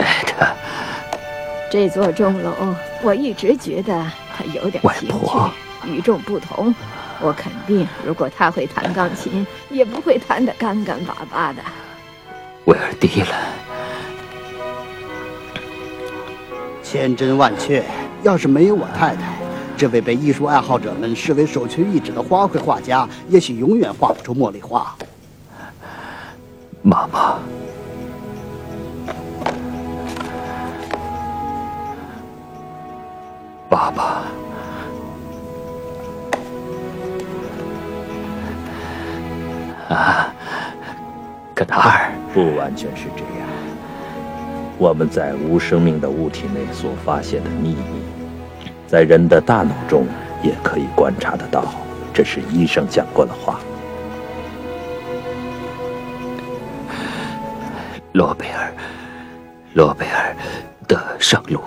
带的。这座钟楼，我一直觉得它有点奇怪，与众不同。我肯定，如果他会弹钢琴，也不会弹得干干巴巴的。威尔迪了，千真万确。要是没有我太太，这位被艺术爱好者们视为首屈一指的花卉画家，也许永远画不出茉莉花。妈妈。啊，可达尔，不完全是这样。我们在无生命的物体内所发现的秘密，在人的大脑中也可以观察得到。这是医生讲过的话。罗贝尔，罗贝尔的上路。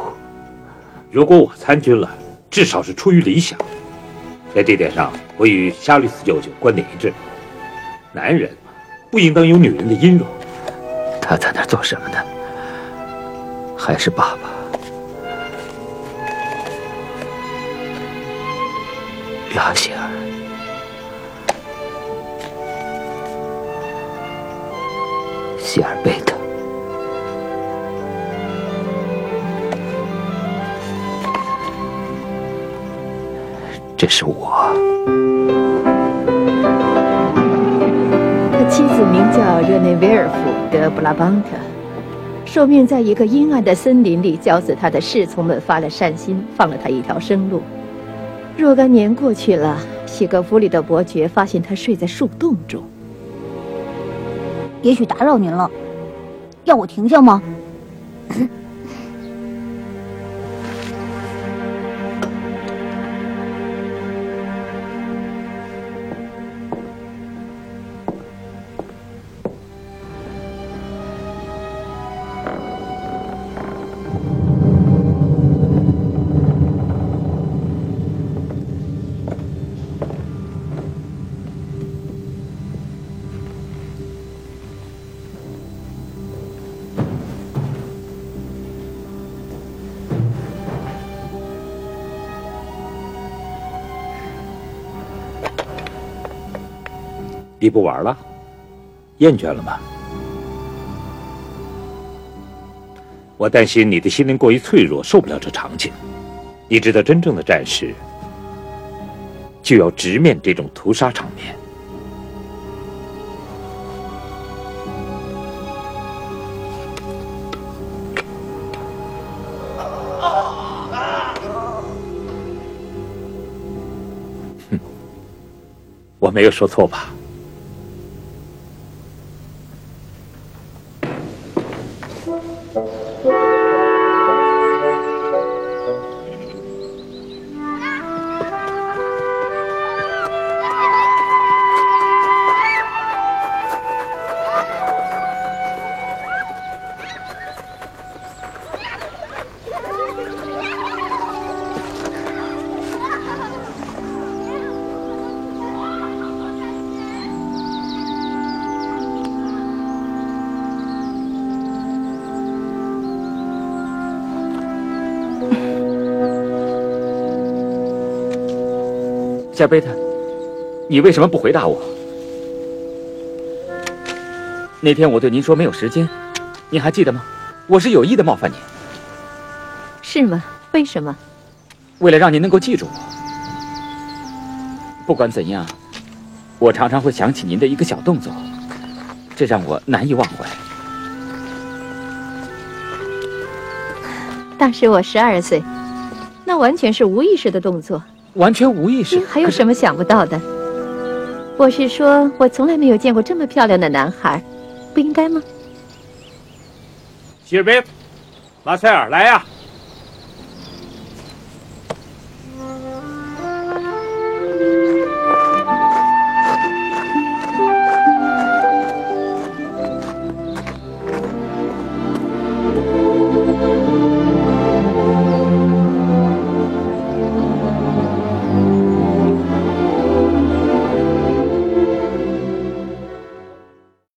如果我参军了，至少是出于理想。在这点上，我与夏律斯舅舅观点一致。男人不应当有女人的阴柔。他在那做什么呢？还是爸爸？拉希尔，希尔贝特。这是我。妻子名叫热内维尔夫德布拉邦特，受命在一个阴暗的森林里教子他的侍从们发了善心，放了他一条生路。若干年过去了，西格弗里的伯爵发现他睡在树洞中。也许打扰您了，要我停下吗？你不玩了？厌倦了吗？我担心你的心灵过于脆弱，受不了这场景。你知道，真正的战士就要直面这种屠杀场面。哼，我没有说错吧？Música 夏贝特，你为什么不回答我？那天我对您说没有时间，您还记得吗？我是有意的冒犯您。是吗？为什么？为了让您能够记住我。不管怎样，我常常会想起您的一个小动作，这让我难以忘怀。当时我十二岁，那完全是无意识的动作。完全无意识，还有什么想不到的？我是说，我从来没有见过这么漂亮的男孩，不应该吗？希尔贝，马塞尔，来呀！